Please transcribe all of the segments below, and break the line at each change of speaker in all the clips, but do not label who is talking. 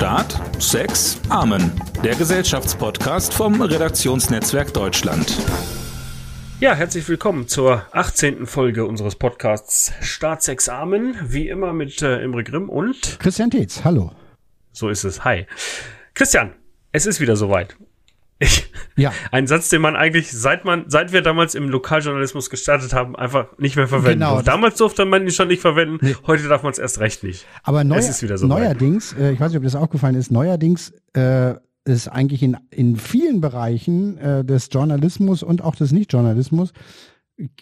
Staat, Sex, Amen. Der Gesellschaftspodcast vom Redaktionsnetzwerk Deutschland.
Ja, herzlich willkommen zur 18. Folge unseres Podcasts Staat, Sex, Amen. Wie immer mit äh, Imre Grimm und
Christian Tetz. Hallo.
So ist es. Hi. Christian, es ist wieder soweit. Ich,
ja.
Ein Satz, den man eigentlich, seit man, seit wir damals im Lokaljournalismus gestartet haben, einfach nicht mehr verwenden genau, Damals durfte man ihn schon nicht verwenden, nee. heute darf man es erst recht nicht.
Aber neu, es ist wieder so neuerdings, äh, ich weiß nicht, ob das aufgefallen ist, neuerdings äh, ist eigentlich in, in vielen Bereichen äh, des Journalismus und auch des Nichtjournalismus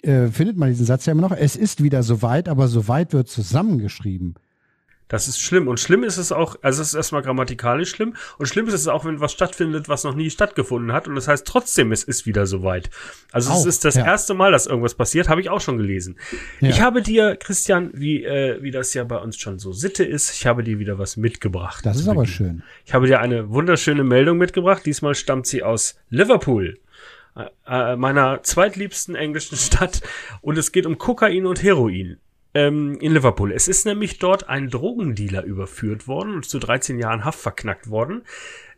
äh, findet man diesen Satz ja immer noch. Es ist wieder soweit, aber soweit wird zusammengeschrieben.
Das ist schlimm. Und schlimm ist es auch, also es ist erstmal grammatikalisch schlimm. Und schlimm ist es auch, wenn was stattfindet, was noch nie stattgefunden hat. Und das heißt trotzdem, es ist wieder soweit. Also auch, es ist das ja. erste Mal, dass irgendwas passiert, habe ich auch schon gelesen. Ja. Ich habe dir, Christian, wie, äh, wie das ja bei uns schon so Sitte ist, ich habe dir wieder was mitgebracht.
Das ist aber schön.
Ich habe dir eine wunderschöne Meldung mitgebracht. Diesmal stammt sie aus Liverpool äh, äh meiner zweitliebsten englischen Stadt und es geht um Kokain und Heroin ähm, in Liverpool. Es ist nämlich dort ein Drogendealer überführt worden und zu 13 Jahren Haft verknackt worden.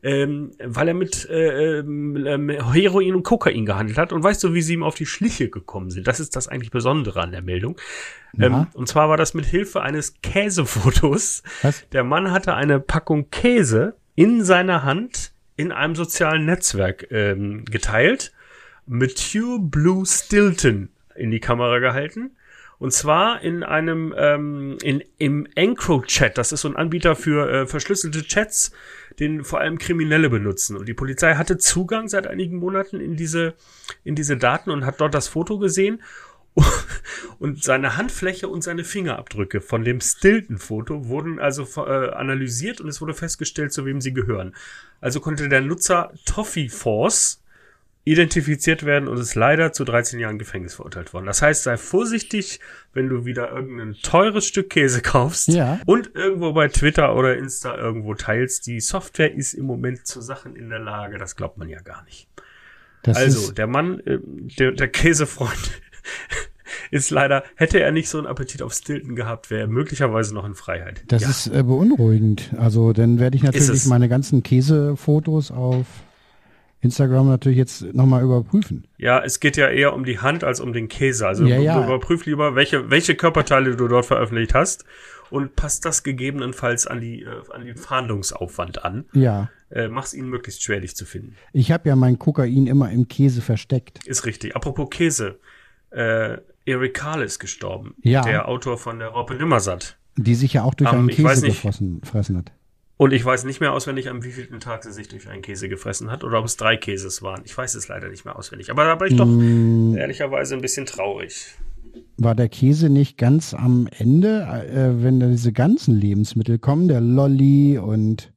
Ähm, weil er mit äh, äh, Heroin und Kokain gehandelt hat. Und weißt du, wie sie ihm auf die Schliche gekommen sind? Das ist das eigentlich Besondere an der Meldung. Ähm, und zwar war das mit Hilfe eines Käsefotos. Was? Der Mann hatte eine Packung Käse in seiner Hand in einem sozialen Netzwerk ähm, geteilt, mit Hugh Blue Stilton in die Kamera gehalten und zwar in einem, ähm, in, im EncroChat. Das ist so ein Anbieter für äh, verschlüsselte Chats, den vor allem Kriminelle benutzen. Und die Polizei hatte Zugang seit einigen Monaten in diese, in diese Daten und hat dort das Foto gesehen. Und seine Handfläche und seine Fingerabdrücke von dem Stilton-Foto wurden also äh, analysiert und es wurde festgestellt, zu wem sie gehören. Also konnte der Nutzer Toffee Force identifiziert werden und ist leider zu 13 Jahren Gefängnis verurteilt worden. Das heißt, sei vorsichtig, wenn du wieder irgendein teures Stück Käse kaufst
ja.
und irgendwo bei Twitter oder Insta irgendwo teilst. Die Software ist im Moment zu Sachen in der Lage, das glaubt man ja gar nicht. Das also, der Mann, äh, der, der Käsefreund ist leider, hätte er nicht so einen Appetit auf Stilton gehabt, wäre er möglicherweise noch in Freiheit.
Das ja. ist äh, beunruhigend. Also, dann werde ich natürlich meine ganzen Käsefotos auf Instagram natürlich jetzt nochmal überprüfen.
Ja, es geht ja eher um die Hand als um den Käse. Also
ja, ja.
überprüf lieber, welche, welche Körperteile du dort veröffentlicht hast und passt das gegebenenfalls an die, äh, an den Fahndungsaufwand an.
Ja.
Äh, mach's ihnen möglichst schwer, dich zu finden.
Ich habe ja mein Kokain immer im Käse versteckt.
Ist richtig. Apropos Käse. Äh, Eric Carle ist gestorben.
Ja.
Der Autor von der Raupe Nimmersatt.
Die sich ja auch durch um, einen Käse gefressen hat.
Und ich weiß nicht mehr auswendig, am wievielten Tag sie sich durch einen Käse gefressen hat oder ob es drei Käses waren. Ich weiß es leider nicht mehr auswendig. Aber da bin ich doch mm. ehrlicherweise ein bisschen traurig.
War der Käse nicht ganz am Ende, äh, wenn da diese ganzen Lebensmittel kommen, der Lolli und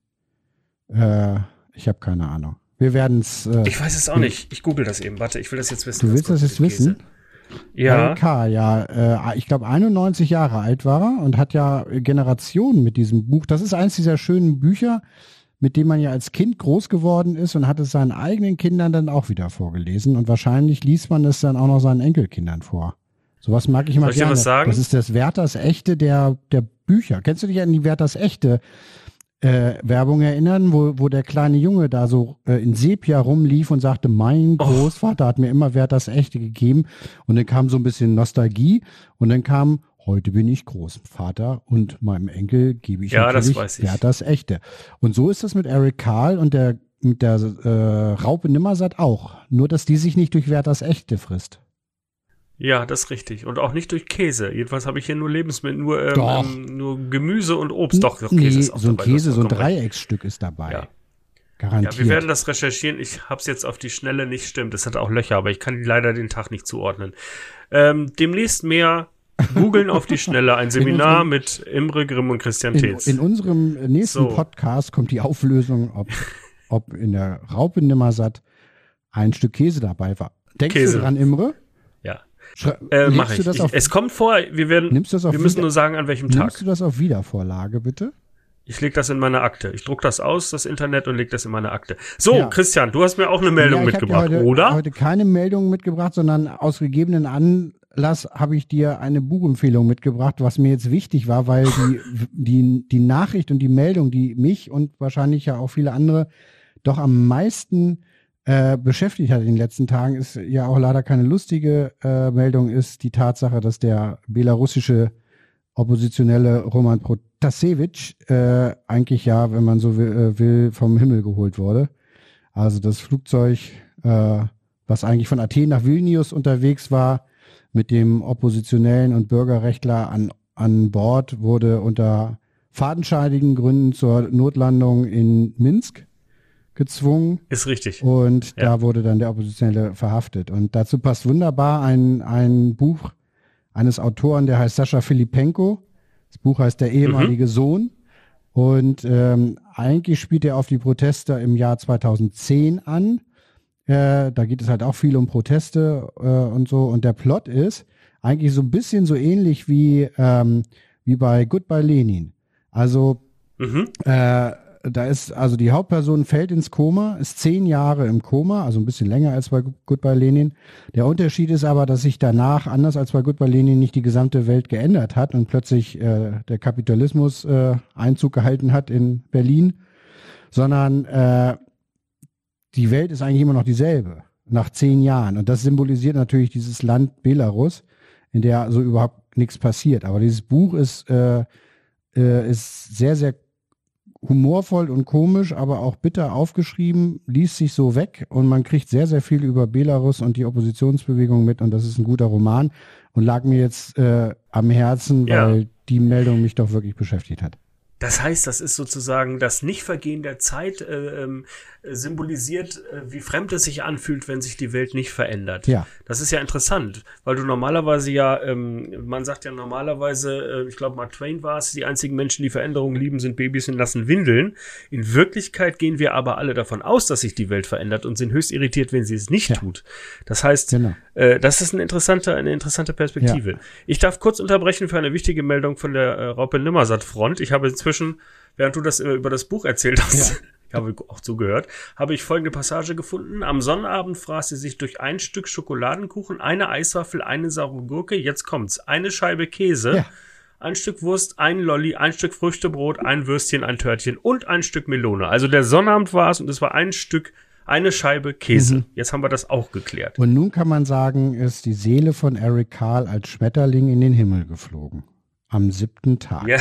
äh, ich habe keine Ahnung. Wir werden es.
Äh, ich weiß es auch nicht. Ich google das eben. Warte, ich will das jetzt wissen.
Du willst das jetzt wissen?
Ja.
LK, ja. Äh, ich glaube 91 Jahre alt war er und hat ja Generationen mit diesem Buch. Das ist eins dieser schönen Bücher, mit dem man ja als Kind groß geworden ist und hat es seinen eigenen Kindern dann auch wieder vorgelesen. Und wahrscheinlich liest man es dann auch noch seinen Enkelkindern vor. Sowas mag ich immer
Soll
ich gerne.
Was sagen?
Das ist das Werthers Echte der, der Bücher. Kennst du dich an die Werthers Echte äh, Werbung erinnern, wo, wo der kleine Junge da so äh, in Sepia rumlief und sagte, mein oh. Großvater hat mir immer Wert das Echte gegeben. Und dann kam so ein bisschen Nostalgie und dann kam, heute bin ich Großvater und meinem Enkel gebe ich
ja,
natürlich
das
Wert das Echte. Und so ist das mit Eric Karl und der mit der äh, Raupe Nimmersatt auch. Nur, dass die sich nicht durch Wert das Echte frisst.
Ja, das ist richtig. Und auch nicht durch Käse. Jedenfalls habe ich hier nur Lebensmittel, nur, ähm, ähm, nur Gemüse und Obst. Doch,
doch Käse nee, ist auch so ein dabei, Käse, so ein Dreiecksstück ist dabei.
Ja.
Garantiert.
Ja, wir werden das recherchieren. Ich habe es jetzt auf die Schnelle nicht stimmt. Es hat auch Löcher, aber ich kann leider den Tag nicht zuordnen. Ähm, demnächst mehr googeln auf die Schnelle. Ein Seminar unserem, mit Imre Grimm und Christian Tetz.
In, in unserem nächsten so. Podcast kommt die Auflösung, ob, ob in der Raupe Nimmersatt ein Stück Käse dabei war. Denkst Käse. du dran, Imre?
Äh, Mache ich. ich es kommt vor, wir werden,
nimmst du das auf
wir müssen nur sagen, an welchem
nimmst
Tag.
Nimmst du das auf Wiedervorlage, bitte?
Ich leg das in meine Akte. Ich druck das aus, das Internet, und leg das in meine Akte. So,
Ja.
Christian, du hast mir auch eine Meldung
Ja,
mitgebracht,
heute,
oder?
Heute keine Meldung mitgebracht, sondern aus gegebenen Anlass habe ich dir eine Buchempfehlung mitgebracht, was mir jetzt wichtig war, weil die, die, die Nachricht und die Meldung, die mich und wahrscheinlich ja auch viele andere doch am meisten äh, beschäftigt hat in den letzten Tagen, ist ja auch leider keine lustige äh, Meldung, ist die Tatsache, dass der belarussische Oppositionelle Roman Protasevich äh, eigentlich ja, wenn man so will, äh, will, vom Himmel geholt wurde. Also das Flugzeug, äh, was eigentlich von Athen nach Vilnius unterwegs war, mit dem Oppositionellen und Bürgerrechtler an, an Bord, wurde unter fadenscheinigen Gründen zur Notlandung in Minsk gezwungen.
Ist richtig.
Und
Ja.
da wurde dann der Oppositionelle verhaftet. Und dazu passt wunderbar ein, ein Buch eines Autoren, der heißt Sascha Filipenko. Das Buch heißt Der ehemalige Sohn. Und ähm, eigentlich spielt er auf die Proteste im Jahr 2010 an. Äh, da geht es halt auch viel um Proteste äh, und so. Und der Plot ist eigentlich so ein bisschen so ähnlich wie, ähm, wie bei Goodbye Lenin. Also
Mhm.
äh, da ist, also die Hauptperson fällt ins Koma, ist zehn Jahre im Koma, also ein bisschen länger als bei Goodbye Lenin. Der Unterschied ist aber, dass sich danach, anders als bei Goodbye Lenin, nicht die gesamte Welt geändert hat und plötzlich äh, der Kapitalismus äh, Einzug gehalten hat in Berlin, sondern äh, die Welt ist eigentlich immer noch dieselbe, nach zehn Jahren. Und das symbolisiert natürlich dieses Land Belarus, in der so überhaupt nichts passiert. Aber dieses Buch ist, äh, äh, ist sehr, sehr humorvoll und komisch, aber auch bitter aufgeschrieben, liest sich so weg und man kriegt sehr, sehr viel über Belarus und die Oppositionsbewegung mit und das ist ein guter Roman und lag mir jetzt äh, am Herzen,
Ja.
weil die Meldung mich doch wirklich beschäftigt hat.
Das heißt, das ist sozusagen das Nichtvergehen der Zeit äh, äh, symbolisiert, äh, wie fremd es sich anfühlt, wenn sich die Welt nicht verändert.
Ja.
Das ist ja interessant, weil du normalerweise ja, ähm, man sagt ja normalerweise, äh, ich glaube Mark Twain war es, die einzigen Menschen, die Veränderungen lieben, sind Babys und lassen Windeln. In Wirklichkeit gehen wir aber alle davon aus, dass sich die Welt verändert und sind höchst irritiert, wenn sie es nicht
Ja.
tut. Das heißt,
Genau.
Äh, das ist eine interessante, eine interessante Perspektive. Ich darf kurz unterbrechen für eine wichtige Meldung von der äh, Raupe Nimmersatt Front. Ich habe inzwischen, während du das äh, über das Buch erzählt hast,
Ja.
ich habe auch zugehört, habe ich folgende Passage gefunden. Am Sonnabend fraß sie sich durch ein Stück Schokoladenkuchen, eine Eiswaffel, eine saure Gurke, jetzt kommt's, eine Scheibe Käse,
Ja.
ein Stück Wurst, ein Lolli, ein Stück Früchtebrot, ein Würstchen, ein Törtchen und ein Stück Melone. Also der Sonnabend war es und es war ein Stück, eine Scheibe Käse.
Mhm.
Jetzt haben wir das auch geklärt.
Und nun kann man sagen, ist die Seele von Eric Carl als Schmetterling in den Himmel geflogen. Am siebten Tag.
Ja.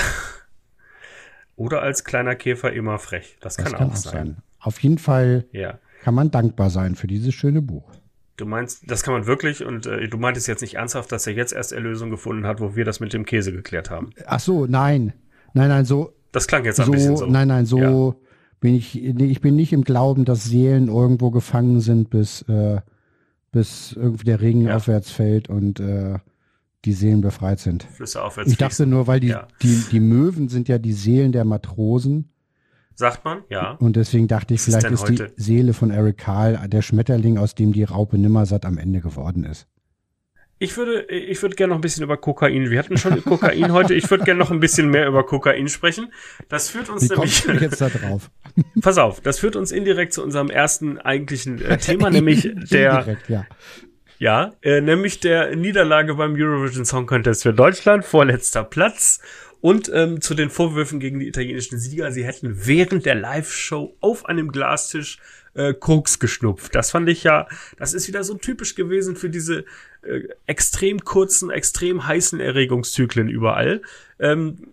Oder als kleiner Käfer immer frech. Das,
das
kann, auch sein.
Auf jeden Fall
Ja.
kann man dankbar sein für dieses schöne Buch.
Du meinst, das kann man wirklich und äh, du meintest jetzt nicht ernsthaft, dass er jetzt erst Erlösung gefunden hat, wo wir das mit dem Käse geklärt haben.
Ach so, nein. Nein, nein, so,
Das klang jetzt ein
so,
bisschen so.
nein, nein, so
Ja.
Bin ich, ich bin nicht im Glauben, dass Seelen irgendwo gefangen sind, bis, äh, bis irgendwie der Regen
Ja.
aufwärts fällt und äh, die Seelen befreit sind.
Flüsse aufwärts
Ich dachte nur, weil die,
Ja.
die, die Möwen sind ja die Seelen der Matrosen
Sagt man, ja.
und deswegen dachte ich,
Was ist
vielleicht
denn
ist, die? Seele von Eric Carl der Schmetterling, aus dem die Raupe Nimmersatt am Ende geworden ist.
Ich würde, ich würde gerne noch ein bisschen über Kokain. Wir hatten schon Kokain heute. Ich würde gerne noch ein bisschen mehr über Kokain sprechen. Das führt uns
Wie
nämlich,
du jetzt da drauf?
pass auf, das führt uns indirekt zu unserem ersten eigentlichen äh, Thema, nämlich der,
Indirekt, ja.
Ja, äh, nämlich der Niederlage beim Eurovision Song Contest für Deutschland, vorletzter Platz. Und ähm, zu den Vorwürfen gegen die italienischen Sieger, sie hätten während der Live-Show auf einem Glastisch äh, Koks geschnupft. Das fand ich ja, das ist wieder so typisch gewesen für diese äh, extrem kurzen, extrem heißen Erregungszyklen überall. Ähm,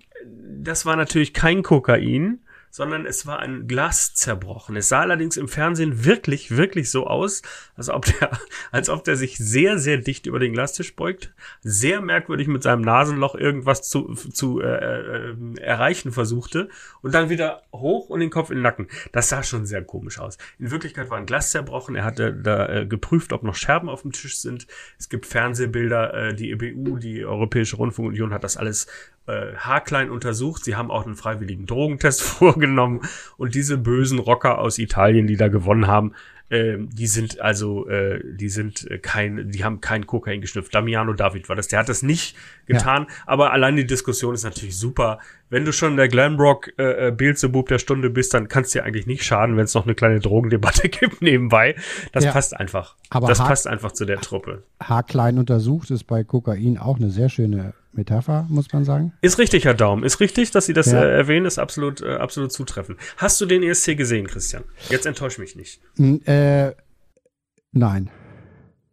das war natürlich kein Kokain, sondern es war ein Glas zerbrochen. Es sah allerdings im Fernsehen wirklich, wirklich so aus, als ob der, als ob der sich sehr, sehr dicht über den Glastisch beugt, sehr merkwürdig mit seinem Nasenloch irgendwas zu, zu äh, äh, erreichen versuchte und dann wieder hoch und den Kopf in den Nacken. Das sah schon sehr komisch aus. In Wirklichkeit war ein Glas zerbrochen. Er hatte da äh, geprüft, ob noch Scherben auf dem Tisch sind. Es gibt Fernsehbilder, äh, die EBU, die Europäische Rundfunkunion hat das alles äh, haarklein untersucht. Sie haben auch einen freiwilligen Drogentest vorgenommen und diese bösen Rocker aus Italien, die da gewonnen haben, ähm, die sind also, äh, die sind äh, kein, die haben kein Kokain geschnüpft. Damiano David war das, der hat das nicht getan, ja. aber allein die Diskussion ist natürlich super. Wenn du schon der Glamrock äh, äh Beelzebub der Stunde bist, dann kannst dir eigentlich nicht schaden, wenn es noch eine kleine Drogendebatte gibt nebenbei. Das ja. passt einfach. Aber das passt einfach zu der Truppe.
Haarklein untersucht ist bei Kokain auch eine sehr schöne Metapher, muss man sagen.
Ist richtig, Herr Daum. Ist richtig, dass Sie das ja. äh, erwähnen, ist absolut, äh, absolut zutreffend. Hast du den ESC gesehen, Christian? Jetzt enttäusch mich nicht.
N äh, nein.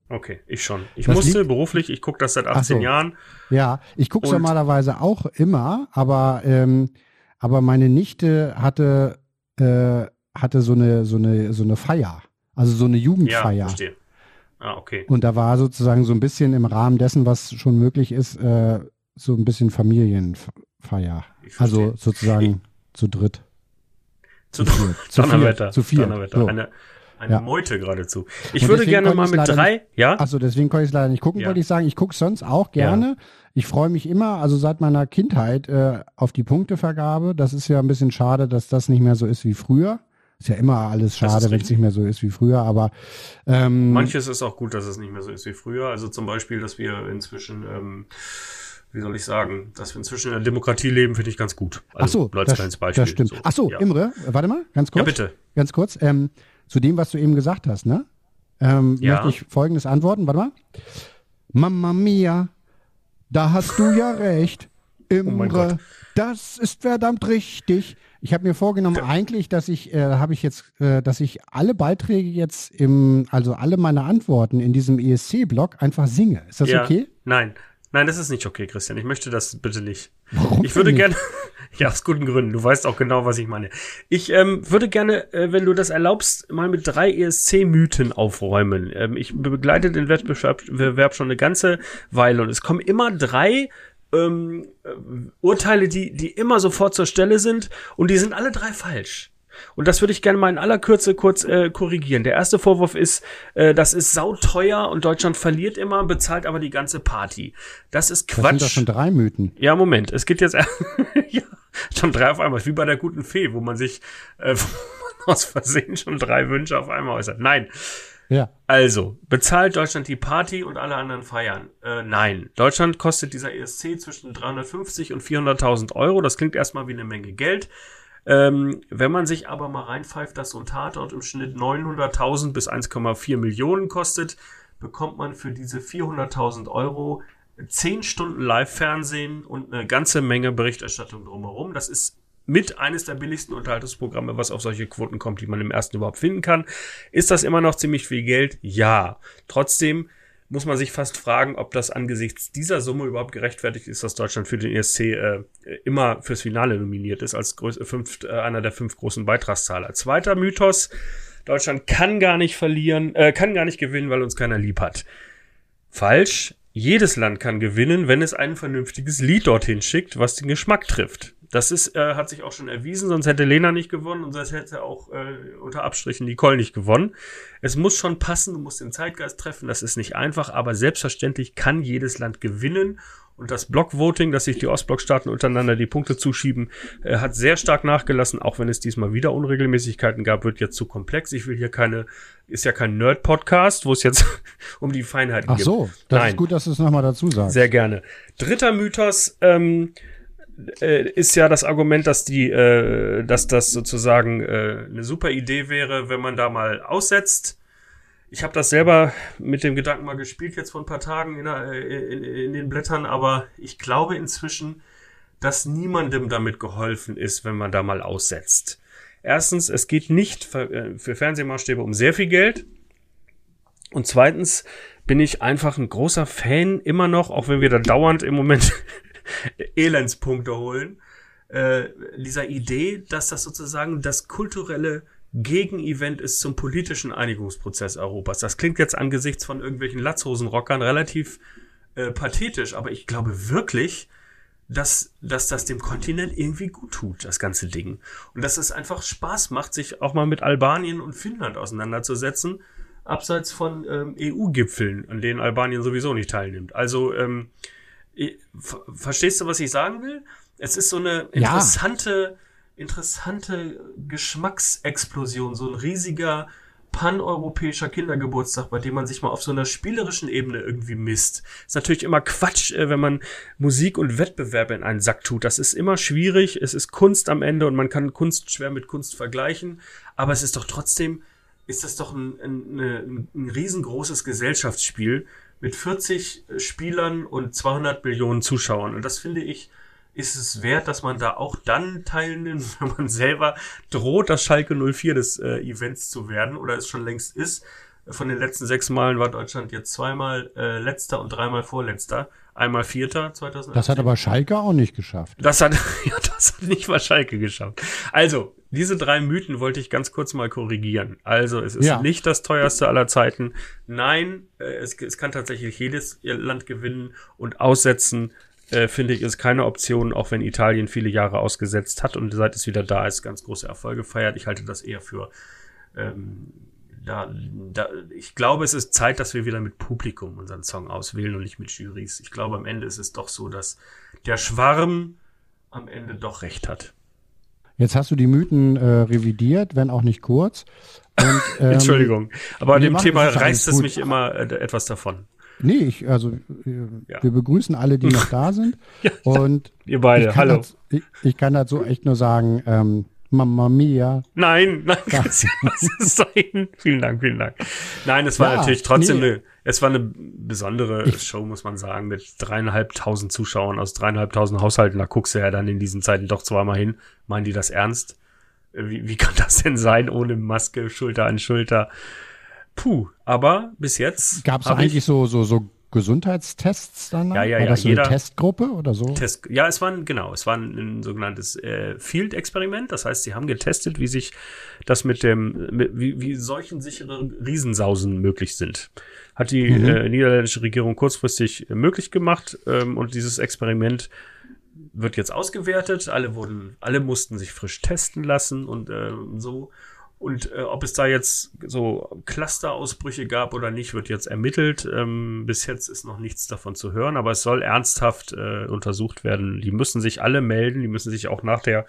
Okay, ich schon. Ich das musste liegt, beruflich, ich gucke das seit 18 so. Jahren.
Ja, ich gucke normalerweise auch immer, aber, ähm, aber meine Nichte hatte, äh, hatte so eine, so eine, so eine Feier. Also so eine Jugendfeier. Ja, verstehe.
Ah, okay.
Und da war sozusagen so ein bisschen im Rahmen dessen, was schon möglich ist, äh, so ein bisschen Familienfeier. Also sozusagen ich, zu dritt.
Zu, zu, zu Donnerwetter. Zu vier. Donnerwetter. So. Eine, eine ja. Meute geradezu. Ich Und würde gerne mal mit drei,
nicht,
ja?
Achso, deswegen konnte ich es leider nicht gucken, ja. wollte ich sagen. Ich gucke sonst auch gerne. Ja. Ich freue mich immer, also seit meiner Kindheit, äh, auf die Punktevergabe. Das ist ja ein bisschen schade, dass das nicht mehr so ist wie früher. Ist ja immer alles schade, wenn es nicht mehr so ist wie früher, aber
ähm, manches ist auch gut, dass es nicht mehr so ist wie früher. Also zum Beispiel, dass wir inzwischen ähm, wie soll ich sagen, dass wir inzwischen in der Demokratie leben, finde ich ganz gut.
Also, Ach so, das, kleines Beispiel. Das stimmt. So, Ach so, ja. Imre, warte mal, ganz kurz.
Ja, bitte.
Ganz kurz. Ähm, zu dem, was du eben gesagt hast, ne? Ähm, ja. Möchte ich Folgendes antworten. Warte mal. Mama mia, da hast du ja recht. Imre, oh das ist verdammt richtig. Ich habe mir vorgenommen, eigentlich, dass ich, äh, habe ich jetzt, äh, dass ich alle Beiträge jetzt im, also alle meine Antworten in diesem ESC-Blog einfach singe. Ist das ja, okay?
Nein. Nein, das ist nicht okay, Christian. Ich möchte das bitte nicht. Warum ich würde gerne, ja, aus guten Gründen. Du weißt auch genau, was ich meine. Ich ähm, würde gerne, äh, wenn du das erlaubst, mal mit drei ESC-Mythen aufräumen. Ähm, ich begleite den Wettbewerb schon eine ganze Weile und es kommen immer drei ähm, äh, Urteile, die, die immer sofort zur Stelle sind und die sind alle drei falsch. Und das würde ich gerne mal in aller Kürze kurz äh, korrigieren. Der erste Vorwurf ist, äh, das ist sauteuer und Deutschland verliert immer, bezahlt aber die ganze Party. Das ist Quatsch. Das sind
doch schon drei Mythen.
Ja, Moment. Es geht jetzt ja, schon drei auf einmal. Wie bei der guten Fee, wo man sich äh, aus Versehen schon drei Wünsche auf einmal äußert. Nein.
Ja.
Also, bezahlt Deutschland die Party und alle anderen feiern? Äh, nein. Deutschland kostet dieser ESC zwischen 350 und 400.000 Euro. Das klingt erstmal wie eine Menge Geld. Ähm, wenn man sich aber mal reinpfeift, dass so ein Tatort im Schnitt 900.000 bis 1,4 Millionen kostet, bekommt man für diese 400.000 Euro 10 Stunden Live-Fernsehen und eine ganze Menge Berichterstattung drumherum. Das ist mit eines der billigsten Unterhaltungsprogramme, was auf solche Quoten kommt, die man im ersten überhaupt finden kann. Ist das immer noch ziemlich viel Geld? Ja. Trotzdem muss man sich fast fragen, ob das angesichts dieser Summe überhaupt gerechtfertigt ist, dass Deutschland für den ESC äh, immer fürs Finale nominiert ist, als größ, fünf, äh, einer der fünf großen Beitragszahler. Zweiter Mythos, Deutschland kann gar nicht verlieren, äh, kann gar nicht gewinnen, weil uns keiner lieb hat. Falsch. Jedes Land kann gewinnen, wenn es ein vernünftiges Lied dorthin schickt, was den Geschmack trifft. Das ist, äh, hat sich auch schon erwiesen, sonst hätte Lena nicht gewonnen und sonst hätte auch äh, unter Abstrichen Nicole nicht gewonnen. Es muss schon passen, du musst den Zeitgeist treffen, das ist nicht einfach, aber selbstverständlich kann jedes Land gewinnen. Und das Blockvoting, dass sich die Ostblockstaaten untereinander die Punkte zuschieben, äh, hat sehr stark nachgelassen, auch wenn es diesmal wieder Unregelmäßigkeiten gab, wird jetzt zu komplex. Ich will hier keine, ist ja kein Nerd-Podcast, wo es jetzt um die Feinheiten
geht. Ach so, das Nein. ist gut, dass du es nochmal dazu sagst.
Sehr gerne. Dritter Mythos, ähm, äh, ist ja das Argument, dass die, äh, dass das sozusagen äh, eine super Idee wäre, wenn man da mal aussetzt. Ich habe das selber mit dem Gedanken mal gespielt jetzt vor ein paar Tagen in, der, in, in den Blättern, aber ich glaube inzwischen, dass niemandem damit geholfen ist, wenn man da mal aussetzt. Erstens, es geht nicht für, äh, für Fernsehmaßstäbe um sehr viel Geld. Und zweitens bin ich einfach ein großer Fan immer noch, auch wenn wir da dauernd im Moment Elendspunkte holen. Äh, dieser Idee, dass das sozusagen das kulturelle Gegenevent ist zum politischen Einigungsprozess Europas. Das klingt jetzt angesichts von irgendwelchen Latzhosenrockern relativ äh, pathetisch, aber ich glaube wirklich, dass, dass das dem Kontinent irgendwie gut tut, das ganze Ding. Und dass es einfach Spaß macht, sich auch mal mit Albanien und Finnland auseinanderzusetzen, abseits von ähm, EU-Gipfeln, an denen Albanien sowieso nicht teilnimmt. Also ähm, Verstehst du, was ich sagen will? Es ist so eine interessante, ja. interessante Geschmacksexplosion, so ein riesiger paneuropäischer Kindergeburtstag, bei dem man sich mal auf so einer spielerischen Ebene irgendwie misst. Ist natürlich immer Quatsch, äh, wenn man Musik und Wettbewerbe in einen Sack tut. Das ist immer schwierig. Es ist Kunst am Ende und man kann Kunst schwer mit Kunst vergleichen. Aber es ist doch trotzdem, ist das doch ein, ein, ein, ein riesengroßes Gesellschaftsspiel mit 40 Spielern und 200 Millionen Zuschauern. Und das finde ich, ist es wert, dass man da auch dann teilnimmt, wenn man selber droht, das Schalke 04 des äh, Events zu werden oder es schon längst ist. Von den letzten sechs Malen war Deutschland jetzt zweimal äh, letzter und dreimal vorletzter. Einmal Vierter 2018.
Das hat aber Schalke auch nicht geschafft.
Das hat, ja, das hat nicht mal Schalke geschafft. Also, diese drei Mythen wollte ich ganz kurz mal korrigieren. Also, es ist ja. nicht das teuerste aller Zeiten. Nein, äh, es, es kann tatsächlich jedes Land gewinnen und aussetzen äh, finde ich, ist keine Option, auch wenn Italien viele Jahre ausgesetzt hat und seit es wieder da ist, ganz große Erfolge feiert. Ich halte das eher für, ähm, da, da, ich glaube, es ist Zeit, dass wir wieder mit Publikum unseren Song auswählen und nicht mit Jurys. Ich glaube, am Ende ist es doch so, dass der Schwarm am Ende doch recht hat.
Jetzt hast du die Mythen äh, revidiert, wenn auch nicht kurz. Und,
ähm, Entschuldigung, aber an dem Thema reißt es mich immer äh, etwas davon.
Nee, ich, also ja. wir begrüßen alle, die noch da sind.
ja, und ihr beide, hallo.
Das, ich, ich, kann dazu echt nur sagen, ähm, Mamma mia.
Nein, nein, das ist sein. Vielen Dank, vielen Dank. Nein, es war ja, natürlich trotzdem nee. eine, es war eine besondere ich, Show, muss man sagen, mit dreieinhalbtausend Zuschauern aus dreieinhalbtausend Haushalten. Da guckst du ja dann in diesen Zeiten doch zweimal hin. Meinen die das ernst? Wie, wie kann das denn sein, ohne Maske, Schulter an Schulter? Puh, aber bis jetzt.
Gab es eigentlich so, so, so Gesundheitstests dann?
Ja, ja,
war
ja.
Das so jeder, eine Testgruppe oder so?
Test, ja, es war ein, genau, es war ein, ein sogenanntes äh, Field-Experiment. Das heißt, sie haben getestet, wie sich das mit dem, mit, wie, wie solchen sicheren Riesensausen möglich sind. Hat die mhm. äh, niederländische Regierung kurzfristig möglich gemacht ähm, und dieses Experiment wird jetzt ausgewertet. Alle wurden, alle mussten sich frisch testen lassen und äh, so. Und äh, ob es da jetzt so Clusterausbrüche gab oder nicht, wird jetzt ermittelt. Ähm, bis jetzt ist noch nichts davon zu hören, aber es soll ernsthaft äh, untersucht werden. Die müssen sich alle melden, die müssen sich auch nach der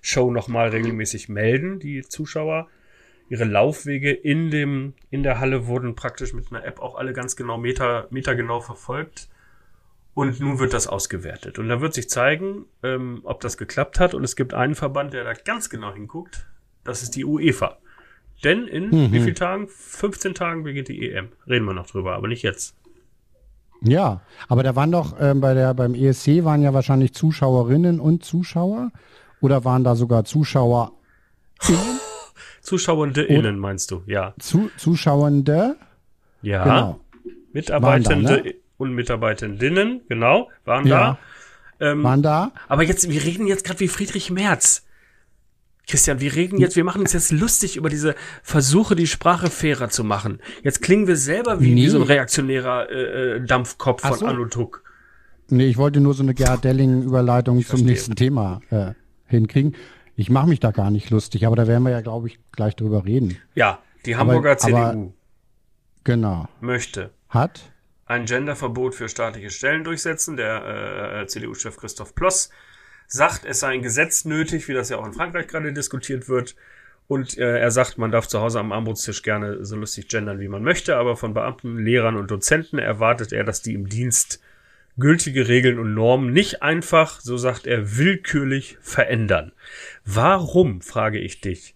Show nochmal regelmäßig melden, die Zuschauer. Ihre Laufwege in dem, in der Halle wurden praktisch mit einer App auch alle ganz genau Meter, Meter genau verfolgt. Und nun wird das ausgewertet. Und da wird sich zeigen, ähm, ob das geklappt hat. Und es gibt einen Verband, der da ganz genau hinguckt. Das ist die UEFA. Denn in mhm. wie vielen Tagen? 15 Tagen beginnt die EM. Reden wir noch drüber, aber nicht jetzt.
Ja, aber da waren doch ähm, bei der beim ESC waren ja wahrscheinlich Zuschauerinnen und Zuschauer oder waren da sogar Zuschauer
Zuschauende innen meinst du? Ja.
Zu, Zuschauende?
Ja. Genau. Mitarbeitende da, ne? und Mitarbeitendinnen, genau, waren ja.
da. Ähm, waren da.
Aber jetzt, wir reden jetzt gerade wie Friedrich Merz. Christian, wir reden jetzt, wir machen uns jetzt lustig über diese Versuche, die Sprache fairer zu machen. Jetzt klingen wir selber wie, nee. wie so ein reaktionärer äh, äh Dampfkopf von so. Anutuk.
Nee, ich wollte nur so eine Gerhard Delling-Überleitung zum nächsten Thema äh, hinkriegen. Ich mache mich da gar nicht lustig, aber da werden wir ja, glaube ich, gleich drüber reden.
Ja, die Hamburger aber, CDU
aber, genau.
möchte
hat
ein Genderverbot für staatliche Stellen durchsetzen. Der äh, CDU-Chef Christoph Ploss sagt, es sei ein Gesetz nötig, wie das ja auch in Frankreich gerade diskutiert wird. Und äh, er sagt, man darf zu Hause am Armutstisch gerne so lustig gendern, wie man möchte, aber von Beamten, Lehrern und Dozenten erwartet er, dass die im Dienst gültige Regeln und Normen nicht einfach, so sagt er, willkürlich verändern. Warum, frage ich dich,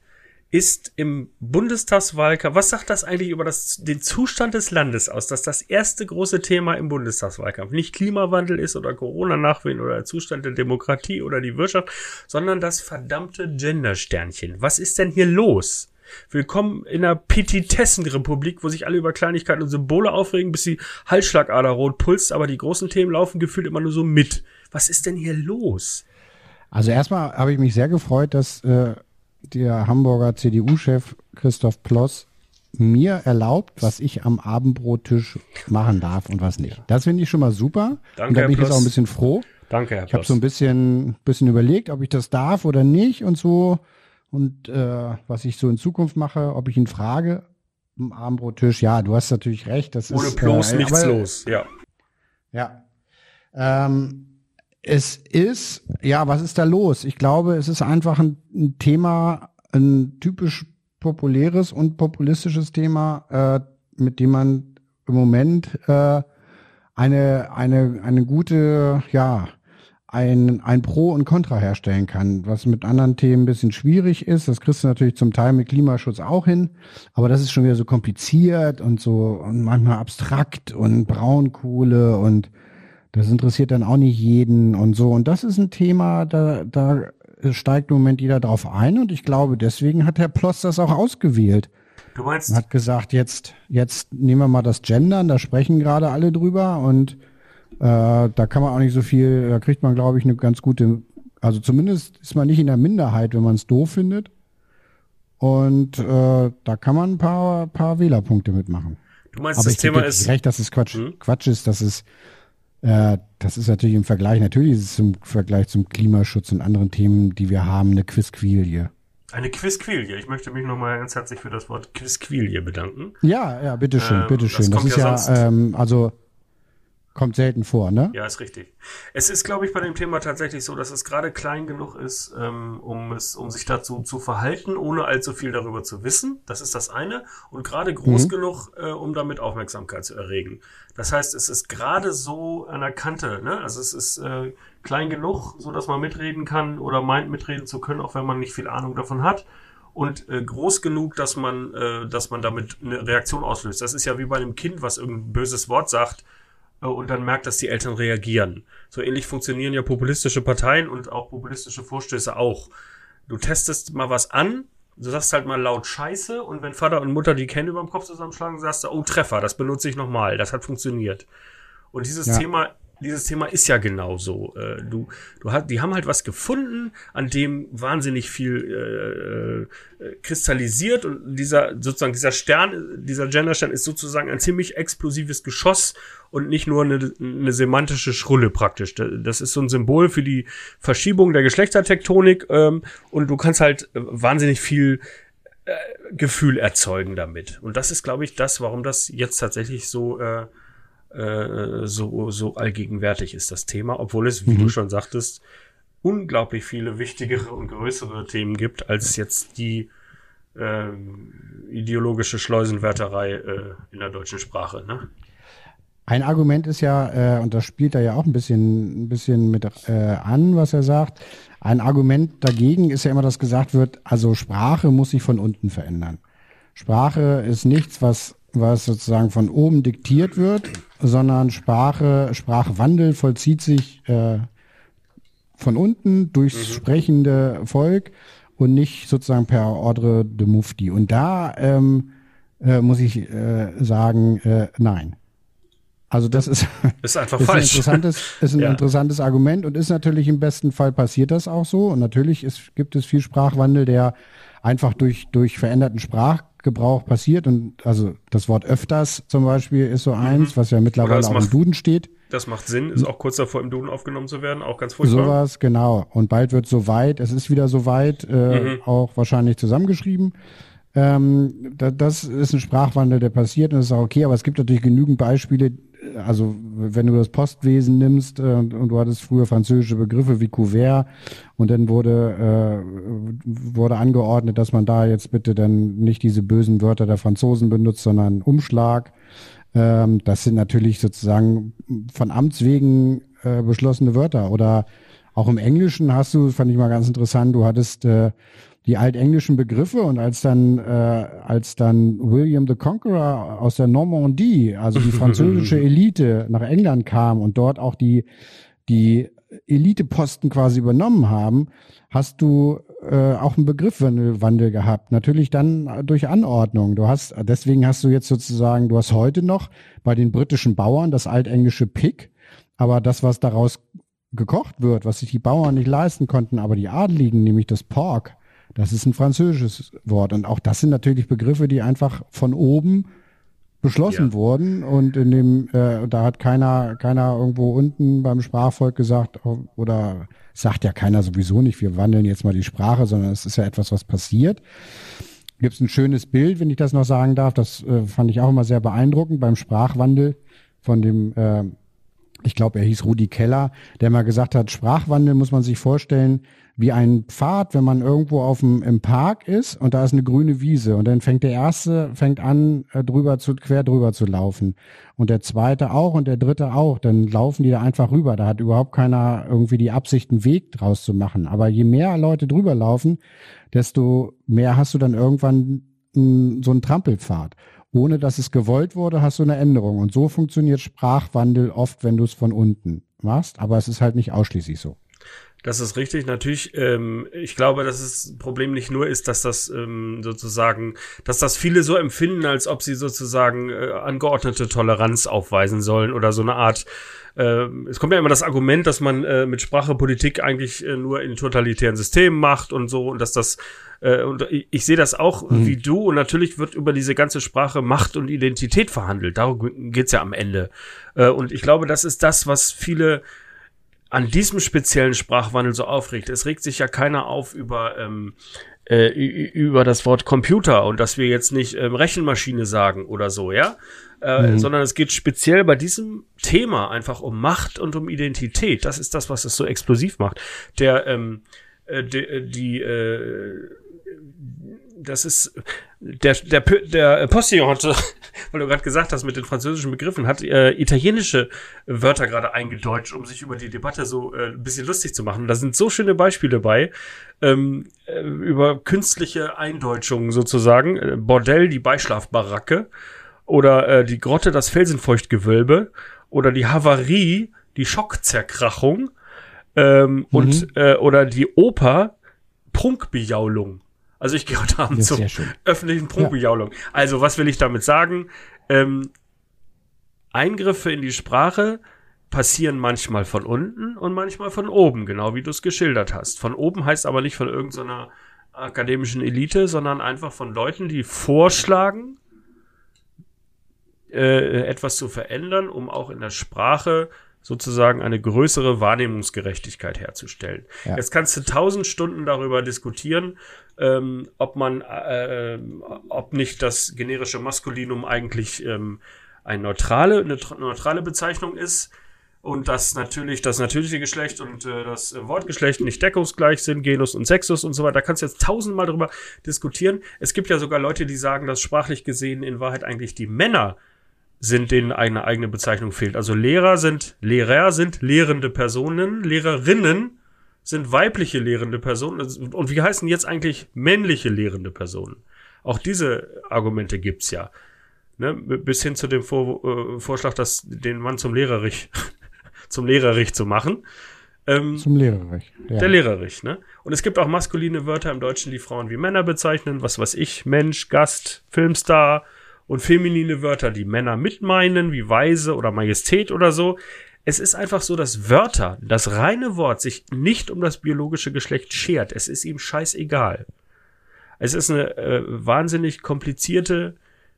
ist im Bundestagswahlkampf, was sagt das eigentlich über das, den Zustand des Landes aus, dass das erste große Thema im Bundestagswahlkampf nicht Klimawandel ist oder Corona-Nachwehen oder der Zustand der Demokratie oder die Wirtschaft, sondern das verdammte Gendersternchen. Was ist denn hier los? Willkommen in einer Petitessenrepublik, wo sich alle über Kleinigkeiten und Symbole aufregen, bis die Halsschlagader rot pulst, aber die großen Themen laufen gefühlt immer nur so mit. Was ist denn hier los?
Also erstmal habe ich mich sehr gefreut, dass äh, der Hamburger CDU-Chef Christoph Ploss mir erlaubt, was ich am Abendbrottisch machen darf und was nicht. Das finde ich schon mal super.
Danke,
und da bin
ich
jetzt auch ein bisschen froh.
Danke, Herr
Ich habe so ein bisschen, bisschen überlegt, ob ich das darf oder nicht und so. Und äh, was ich so in Zukunft mache, ob ich ihn frage am Abendbrottisch. Ja, du hast natürlich recht. Das
Ohne
ist,
bloß äh, nichts aber, los, ja.
Ja. Ähm, es ist, ja, was ist da los? Ich glaube, es ist einfach ein, ein Thema, ein typisch populäres und populistisches Thema, äh, mit dem man im Moment äh, eine, eine, eine gute, ja, ein, ein Pro und Contra herstellen kann, was mit anderen Themen ein bisschen schwierig ist. Das kriegst du natürlich zum Teil mit Klimaschutz auch hin, aber das ist schon wieder so kompliziert und so und manchmal abstrakt und Braunkohle und das interessiert dann auch nicht jeden und so. Und das ist ein Thema, da, da steigt im Moment jeder drauf ein und ich glaube, deswegen hat Herr Ploss das auch ausgewählt.
Du meinst?
Hat gesagt, jetzt, jetzt nehmen wir mal das Gendern, da sprechen gerade alle drüber und äh, da kann man auch nicht so viel, da kriegt man, glaube ich, eine ganz gute, also zumindest ist man nicht in der Minderheit, wenn man es doof findet. Und äh, da kann man ein paar, paar Wählerpunkte mitmachen.
Du meinst,
Aber
das
ich
Thema ist.
recht, dass es Quatsch,
Hm?
Quatsch ist, dass es äh, das ist natürlich im Vergleich, natürlich ist es im Vergleich zum Klimaschutz und anderen Themen, die wir haben, eine Quizquilie.
Eine Quizquilie. Ich möchte mich nochmal ganz herzlich für das Wort Quizquilie bedanken.
Ja, ja, bitteschön,
Ähm,
bitteschön.
das
Das,
kommt
ist
ja
ja,
sonst-
ähm, also kommt selten vor, ne?
Ja, ist richtig. Es ist, glaube ich, bei dem Thema tatsächlich so, dass es gerade klein genug ist, ähm, um es, um sich dazu zu verhalten, ohne allzu viel darüber zu wissen. Das ist das eine. Und gerade groß
Mhm.
genug, äh, um damit Aufmerksamkeit zu erregen. Das heißt, es ist gerade so an der Kante, ne? Also es ist äh, klein genug, so dass man mitreden kann oder meint mitreden zu können, auch wenn man nicht viel Ahnung davon hat. Und äh, groß genug, dass man, äh, dass man damit eine Reaktion auslöst. Das ist ja wie bei einem Kind, was irgendein böses Wort sagt und dann merkt, dass die Eltern reagieren. So ähnlich funktionieren ja populistische Parteien und auch populistische Vorstöße auch. Du testest mal was an, du sagst halt mal laut Scheiße und wenn Vater und Mutter die Hände über dem Kopf zusammenschlagen, sagst du, oh Treffer, das benutze ich nochmal, das hat funktioniert. Und dieses
Ja.
Thema, dieses Thema ist ja genauso. Äh, du, du hast, die haben halt was gefunden, an dem wahnsinnig viel äh, äh, kristallisiert und dieser sozusagen dieser Stern, dieser Genderstern ist sozusagen ein ziemlich explosives Geschoss und nicht nur eine, eine semantische Schrulle praktisch. Da- Das ist so ein Symbol für die Verschiebung der Geschlechtertektonik ähm, und du kannst halt wahnsinnig viel äh, Gefühl erzeugen damit. Und das ist, glaube ich, das, warum das jetzt tatsächlich so äh, äh, so, so allgegenwärtig ist, das Thema, obwohl es, wie
Mhm.
du schon sagtest, unglaublich viele wichtigere und größere Themen gibt, als jetzt die ähm, ideologische Schleusenwärterei äh, in der deutschen Sprache. Ne?
Ein Argument ist ja, äh, und das spielt er ja auch ein bisschen, ein bisschen mit äh, an, was er sagt. Ein Argument dagegen ist ja immer, dass gesagt wird, also Sprache muss sich von unten verändern. Sprache ist nichts, was, was sozusagen von oben diktiert wird, sondern Sprache, Sprachwandel vollzieht sich äh, von unten durchs sprechende Volk und nicht sozusagen per Ordre de Mufti. Und da ähm, äh, muss ich äh, sagen, äh, nein. Also das ist,
Ist einfach
ist ein
falsch.
interessantes, ist ein
Ja.
interessantes Argument und ist natürlich im besten Fall passiert das auch so. Und natürlich ist, gibt es viel Sprachwandel, der einfach durch, durch veränderten Sprachgebrauch passiert. Und also das Wort öfters zum Beispiel ist so eins, was ja mittlerweile auch im
macht-
Duden steht.
Das macht Sinn, ist auch kurz davor im Duden aufgenommen zu werden, auch ganz furchtbar.
Sowas, genau. Und bald wird soweit, es ist wieder soweit, äh,
Mhm.
auch wahrscheinlich zusammengeschrieben. Ähm, da, das ist ein Sprachwandel, der passiert und das ist auch okay, aber es gibt natürlich genügend Beispiele, also wenn du das Postwesen nimmst äh, und, du hattest früher französische Begriffe wie Couvert und dann wurde, äh, wurde angeordnet, dass man da jetzt bitte dann nicht diese bösen Wörter der Franzosen benutzt, sondern Umschlag. Ähm, das sind natürlich sozusagen von Amts wegen äh, beschlossene Wörter. Oder auch im Englischen hast du, fand ich mal ganz interessant, du hattest äh, die altenglischen Begriffe und als dann, äh, als dann William the Conqueror aus der Normandie, also die französische Elite nach England kam und dort auch die, die Eliteposten quasi übernommen haben, hast du äh, auch einen Begriffswandel Wandel gehabt. Natürlich dann durch Anordnung. Du hast, deswegen hast du jetzt sozusagen, du hast heute noch bei den britischen Bauern das altenglische Pick, aber das, was daraus gekocht wird, was sich die Bauern nicht leisten konnten, aber die Adligen, nämlich das Pork, das ist ein französisches Wort. Und auch das sind natürlich Begriffe, die einfach von oben beschlossen
Ja.
wurden und in dem äh, da hat keiner keiner irgendwo unten beim Sprachvolk gesagt oh, oder sagt ja keiner sowieso nicht wir wandeln jetzt mal die Sprache sondern es ist ja etwas was passiert gibt es ein schönes Bild wenn ich das noch sagen darf das äh, fand ich auch immer sehr beeindruckend beim Sprachwandel von dem äh, ich glaube, er hieß Rudi Keller, der mal gesagt hat, Sprachwandel muss man sich vorstellen wie ein Pfad, wenn man irgendwo auf dem, im Park ist und da ist eine grüne Wiese und dann fängt der erste, fängt an, äh, drüber zu, quer drüber zu laufen und der zweite auch und der dritte auch, dann laufen die da einfach rüber. Da hat überhaupt keiner irgendwie die Absicht, einen Weg draus zu machen. Aber je mehr Leute drüber laufen, desto mehr hast du dann irgendwann m, so einen Trampelpfad ohne dass es gewollt wurde, hast du eine Änderung. Und so funktioniert Sprachwandel oft, wenn du es von unten machst. Aber es ist halt nicht ausschließlich so.
Das ist richtig. Natürlich, ähm, ich glaube, dass das Problem nicht nur ist, dass das ähm, sozusagen, dass das viele so empfinden, als ob sie sozusagen äh, angeordnete Toleranz aufweisen sollen oder so eine Art. Äh, es kommt ja immer das Argument, dass man äh, mit Sprache Politik eigentlich äh, nur in totalitären Systemen macht und so und dass das äh, und ich, ich sehe das auch mhm. wie du und natürlich wird über diese ganze Sprache Macht und Identität verhandelt. Darum geht's ja am Ende. Äh, und ich glaube, das ist das, was viele an diesem speziellen Sprachwandel so aufregt. Es regt sich ja keiner auf über, ähm, äh, über das Wort Computer und dass wir jetzt nicht ähm, Rechenmaschine sagen oder so, ja? Äh, mhm. Sondern es geht speziell bei diesem Thema einfach um Macht und um Identität. Das ist das, was es so explosiv macht. Der, ähm, äh, die, die äh, das ist der der der Postillon hatte, weil du gerade gesagt hast mit den französischen Begriffen, hat äh, italienische Wörter gerade eingedeutscht, um sich über die Debatte so äh, ein bisschen lustig zu machen. Da sind so schöne Beispiele bei ähm, äh, über künstliche Eindeutschungen sozusagen. Äh, Bordell, die Beischlafbaracke oder äh, die Grotte, das Felsenfeuchtgewölbe oder die Havarie, die Schockzerkrachung ähm, mhm. und äh, oder die Oper Prunkbejaulung. Also ich gehe heute Abend zur öffentlichen Prunkbejaulung. Ja. Also was will ich damit sagen? Ähm, Eingriffe in die Sprache passieren manchmal von unten und manchmal von oben, genau wie du es geschildert hast. Von oben heißt aber nicht von irgendeiner akademischen Elite, sondern einfach von Leuten, die vorschlagen, äh, etwas zu verändern, um auch in der Sprache sozusagen eine größere Wahrnehmungsgerechtigkeit herzustellen. Ja. Jetzt kannst du tausend Stunden darüber diskutieren, ähm, ob man, äh, ob nicht das generische Maskulinum eigentlich ähm, eine neutrale, eine neutrale Bezeichnung ist und dass natürlich das natürliche Geschlecht und äh, das Wortgeschlecht nicht deckungsgleich sind, Genus und Sexus und so weiter. Da kannst du jetzt tausendmal drüber diskutieren. Es gibt ja sogar Leute, die sagen, dass sprachlich gesehen in Wahrheit eigentlich die Männer sind, denen eine eigene Bezeichnung fehlt. Also Lehrer sind Lehrer sind lehrende Personen, Lehrerinnen sind weibliche lehrende Personen. Und wie heißen jetzt eigentlich männliche lehrende Personen? Auch diese Argumente gibt's ja. Ne? Bis hin zu dem Vor äh, Vorschlag, dass den Mann zum Lehrerich, zum Lehrerich zu machen.
Ähm, zum Lehrerich.
Ja. Der Lehrerich, ne? Und es gibt auch maskuline Wörter im Deutschen, die Frauen wie Männer bezeichnen. Was weiß ich, Mensch, Gast, Filmstar. Und feminine Wörter, die Männer mitmeinen, wie Weise oder Majestät oder so. Es ist einfach so, dass Wörter, das reine Wort, sich nicht um das biologische Geschlecht schert. Es ist ihm scheißegal. Es ist eine äh, wahnsinnig komplizierte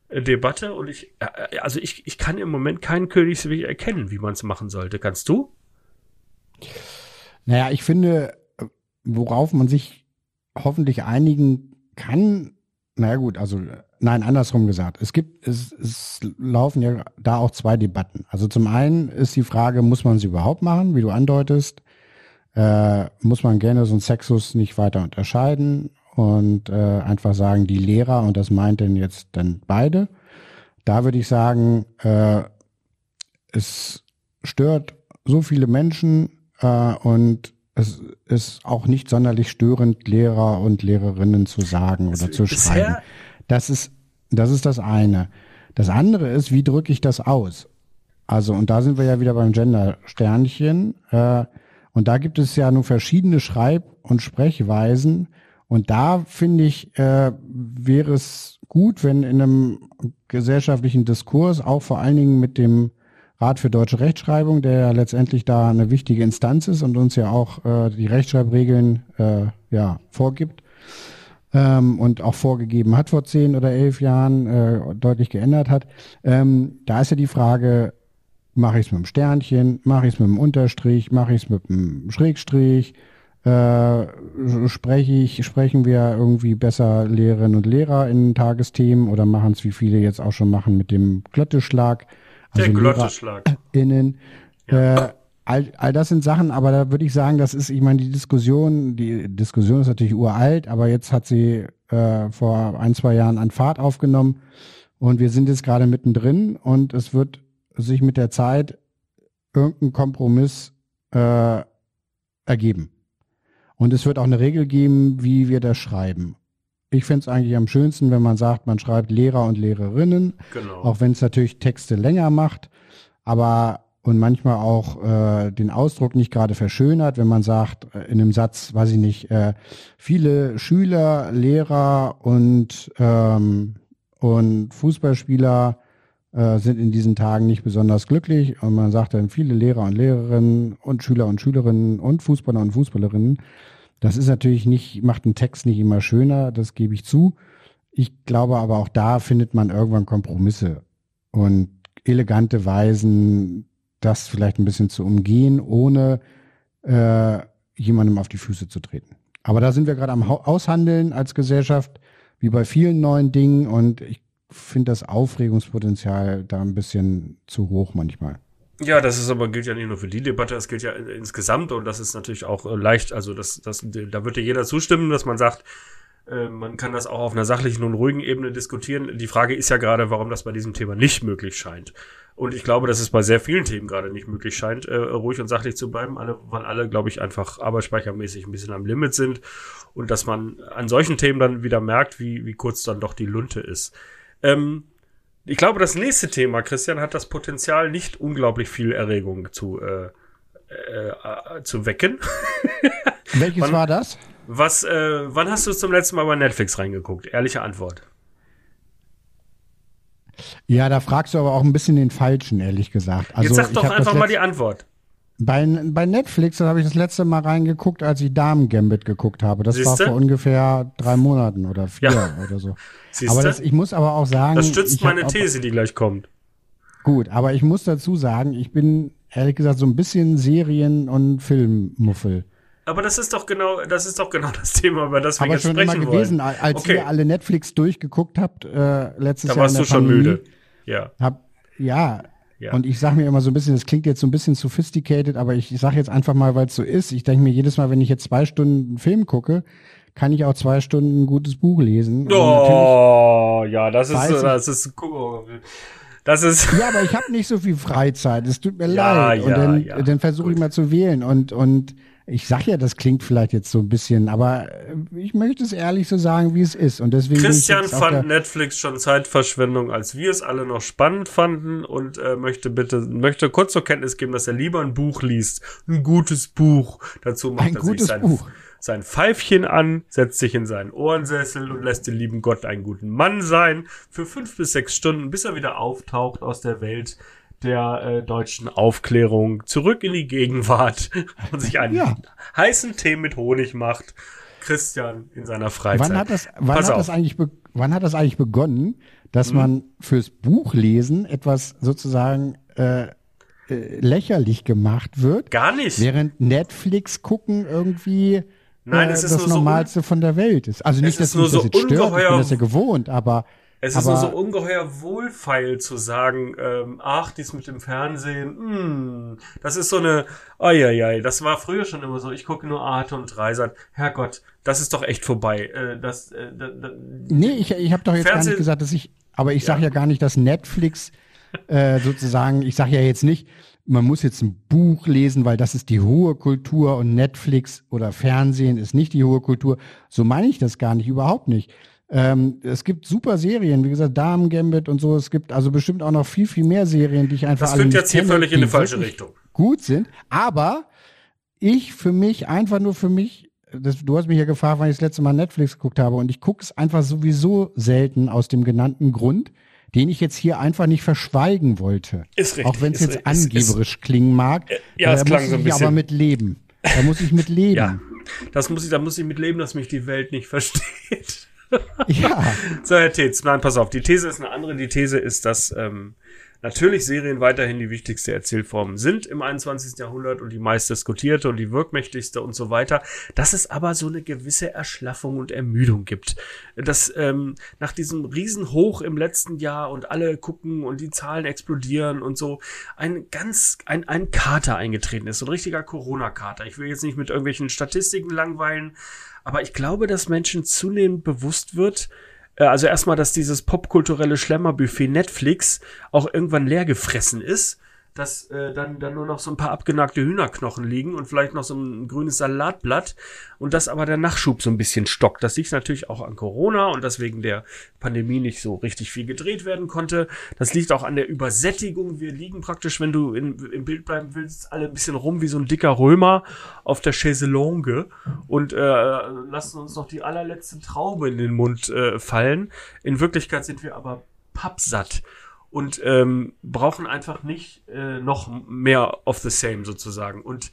äh, Debatte und ich, äh, also ich, ich kann im Moment keinen Königsweg erkennen, wie man es machen sollte. Kannst du?
Naja, ich finde, worauf man sich hoffentlich einigen kann, naja gut, also nein, andersrum gesagt. Es gibt, es, es laufen ja da auch zwei Debatten. Also zum einen ist die Frage, muss man sie überhaupt machen, wie du andeutest? Äh, muss man Genus und Sexus nicht weiter unterscheiden und äh, einfach sagen, die Lehrer, und das meint denn jetzt dann beide. Da würde ich sagen, äh, es stört so viele Menschen äh, und es ist auch nicht sonderlich störend, Lehrer und Lehrerinnen zu sagen oder zu schreiben. Das ist, das ist das eine. Das andere ist, wie drücke ich das aus? Also, und da sind wir ja wieder beim Gender-Sternchen. Äh, und da gibt es ja nur verschiedene Schreib- und Sprechweisen. Und da finde ich, äh, wäre es gut, wenn in einem gesellschaftlichen Diskurs auch vor allen Dingen mit dem Rat für deutsche Rechtschreibung, der ja letztendlich da eine wichtige Instanz ist und uns ja auch äh, die Rechtschreibregeln äh, ja, vorgibt ähm, und auch vorgegeben hat vor zehn oder elf Jahren, äh, deutlich geändert hat. Ähm, da ist ja die Frage, mache ich es mit dem Sternchen, mache ich es mit dem Unterstrich, mache ich es mit dem Schrägstrich, äh, spreche ich, sprechen wir irgendwie besser Lehrerinnen und Lehrer in Tagesthemen oder machen es, wie viele jetzt auch schon machen, mit dem Glotteschlag.
Also Der Glotteschlag.
Innen. Ja. Äh, all, all das sind Sachen, aber da würde ich sagen, das ist, ich meine, die Diskussion, die Diskussion ist natürlich uralt, aber jetzt hat sie äh, vor ein, zwei Jahren an Fahrt aufgenommen und wir sind jetzt gerade mittendrin und es wird sich mit der Zeit irgendein Kompromiss äh, ergeben. Und es wird auch eine Regel geben, wie wir das schreiben. Ich finde es eigentlich am schönsten, wenn man sagt, man schreibt Lehrer und Lehrerinnen, genau. auch wenn es natürlich Texte länger macht, aber und manchmal auch äh, den Ausdruck nicht gerade verschönert, wenn man sagt äh, in einem Satz, weiß ich nicht, äh, viele Schüler, Lehrer und ähm, und Fußballspieler äh, sind in diesen Tagen nicht besonders glücklich und man sagt dann viele Lehrer und Lehrerinnen und Schüler und Schülerinnen und Fußballer und Fußballerinnen das ist natürlich nicht, macht einen Text nicht immer schöner, das gebe ich zu. Ich glaube aber auch da findet man irgendwann Kompromisse und elegante Weisen, das vielleicht ein bisschen zu umgehen, ohne äh, jemandem auf die Füße zu treten. Aber da sind wir gerade am Aushandeln als Gesellschaft, wie bei vielen neuen Dingen und ich finde das Aufregungspotenzial da ein bisschen zu hoch manchmal.
Ja, das ist aber gilt ja nicht nur für die Debatte, es gilt ja insgesamt und das ist natürlich auch äh, leicht, also das, das, da wird ja jeder zustimmen, dass man sagt, man kann das auch auf einer sachlichen und ruhigen Ebene diskutieren. Die Frage ist ja gerade, warum das bei diesem Thema nicht möglich scheint. Und ich glaube, dass es bei sehr vielen Themen gerade nicht möglich scheint, äh, ruhig und sachlich zu bleiben, alle, weil alle, glaube ich, einfach arbeitsspeichermäßig ein bisschen am Limit sind und dass man an solchen Themen dann wieder merkt, wie, wie kurz dann doch die Lunte ist. Ähm, ich glaube, das nächste Thema, Christian, hat das Potenzial, nicht unglaublich viel Erregung zu, äh, äh, äh zu wecken.
Welches wann, war das?
Was, äh, wann hast du zum letzten Mal bei Netflix reingeguckt? Ehrliche Antwort.
Ja, da fragst du aber auch ein bisschen den Falschen, ehrlich gesagt.
Also, Jetzt sag doch einfach mal die Antwort.
Bei, bei Netflix habe ich das letzte Mal reingeguckt, als ich Damen Gambit geguckt habe. Das Siehste? war vor ungefähr drei Monaten oder vier ja. oder so. Siehste? Aber das, ich muss aber auch sagen.
Das stützt meine These, die gleich kommt.
Gut, aber ich muss dazu sagen, ich bin ehrlich gesagt so ein bisschen Serien- und Filmmuffel.
Aber das ist doch genau, das ist doch genau das Thema, über das wir aber jetzt
schon
sprechen
immer gewesen, wollen. als okay. ihr alle Netflix durchgeguckt habt äh, letztes
da
Jahr.
Da warst du schon
Pandemie,
müde. Ja.
Hab, ja, ja. Und ich sage mir immer so ein bisschen, das klingt jetzt so ein bisschen sophisticated, aber ich sage jetzt einfach mal, weil es so ist. Ich denke mir jedes Mal, wenn ich jetzt zwei Stunden einen Film gucke, kann ich auch zwei Stunden ein gutes Buch lesen.
Oh, ja, das ist, das ist, das ist.
Ja, aber ich habe nicht so viel Freizeit. Es tut mir ja, leid. Und ja, dann, ja. dann versuche ich mal zu wählen und und ich sag ja, das klingt vielleicht jetzt so ein bisschen, aber äh, ich möchte es ehrlich so sagen, wie es ist. Und deswegen
Christian fand Netflix schon Zeitverschwendung, als wir es alle noch spannend fanden und äh, möchte bitte, möchte kurz zur Kenntnis geben, dass er lieber ein Buch liest. Ein gutes Buch. Dazu macht
ein
er sich sein,
Buch.
sein Pfeifchen an, setzt sich in seinen Ohrensessel und lässt den lieben Gott einen guten Mann sein. Für fünf bis sechs Stunden, bis er wieder auftaucht aus der Welt der äh, deutschen Aufklärung zurück in die Gegenwart und sich einen ja. heißen Tee mit Honig macht. Christian in seiner Freizeit.
Wann hat das, wann hat das eigentlich, wann hat das eigentlich begonnen, dass hm. man fürs Buchlesen etwas sozusagen äh, äh, lächerlich gemacht wird?
Gar nicht.
Während Netflix gucken irgendwie
Nein, es
ist das Normalste so von der Welt ist. Also nicht, dass mich das so jetzt stört, ich bin das ja gewohnt, aber
es ist nur so ungeheuer wohlfeil zu sagen, ähm, ach, dies mit dem Fernsehen, mh, hm, das ist so eine, ai, das war früher schon immer so, ich gucke nur Arte und Dreisat, Herrgott, das ist doch echt vorbei. Äh, das, äh, da, da,
nee, ich, ich habe doch jetzt Fernsehen, gar nicht gesagt, dass ich, aber ich sage ja. ja gar nicht, dass Netflix äh, sozusagen, ich sage ja jetzt nicht, man muss jetzt ein Buch lesen, weil das ist die hohe Kultur und Netflix oder Fernsehen ist nicht die hohe Kultur. So meine ich das gar nicht, überhaupt nicht. Ähm, es gibt super Serien, wie gesagt, Damen Gambit und so. Es gibt also bestimmt auch noch viel, viel mehr Serien, die ich einfach
Das führt jetzt hier völlig in eine falsche Richtung.
Gut sind. Aber ich für mich, einfach nur für mich, das, du hast mich ja gefragt, wann ich das letzte Mal Netflix geguckt habe und ich gucke es einfach sowieso selten aus dem genannten Grund, den ich jetzt hier einfach nicht verschweigen wollte.
Ist richtig.
Auch wenn es jetzt angeberisch ist, klingen mag.
Ja, es klang so ein bisschen.
aber mit leben. Da muss ich mit leben. ja,
das muss ich, da muss ich mit leben, dass mich die Welt nicht versteht.
Ja.
So, Herr Tetz, nein, pass auf, die These ist eine andere. Die These ist, dass ähm, natürlich Serien weiterhin die wichtigste Erzählform sind im 21. Jahrhundert und die meist diskutierte und die wirkmächtigste und so weiter, dass es aber so eine gewisse Erschlaffung und Ermüdung gibt. Dass ähm, nach diesem Riesenhoch im letzten Jahr und alle gucken und die Zahlen explodieren und so ein ganz, ein, ein Kater eingetreten ist, so ein richtiger Corona-Kater. Ich will jetzt nicht mit irgendwelchen Statistiken langweilen, aber ich glaube, dass Menschen zunehmend bewusst wird, äh, also erstmal, dass dieses popkulturelle Schlemmerbuffet Netflix auch irgendwann leer gefressen ist dass äh, dann, dann nur noch so ein paar abgenagte Hühnerknochen liegen und vielleicht noch so ein grünes Salatblatt und dass aber der Nachschub so ein bisschen stockt. Das liegt natürlich auch an Corona und dass wegen der Pandemie nicht so richtig viel gedreht werden konnte. Das liegt auch an der Übersättigung. Wir liegen praktisch, wenn du in, im Bild bleiben willst, alle ein bisschen rum wie so ein dicker Römer auf der Chaiselongue und äh, lassen uns noch die allerletzte Traube in den Mund äh, fallen. In Wirklichkeit sind wir aber pappsatt und ähm, brauchen einfach nicht äh, noch mehr of the same sozusagen. Und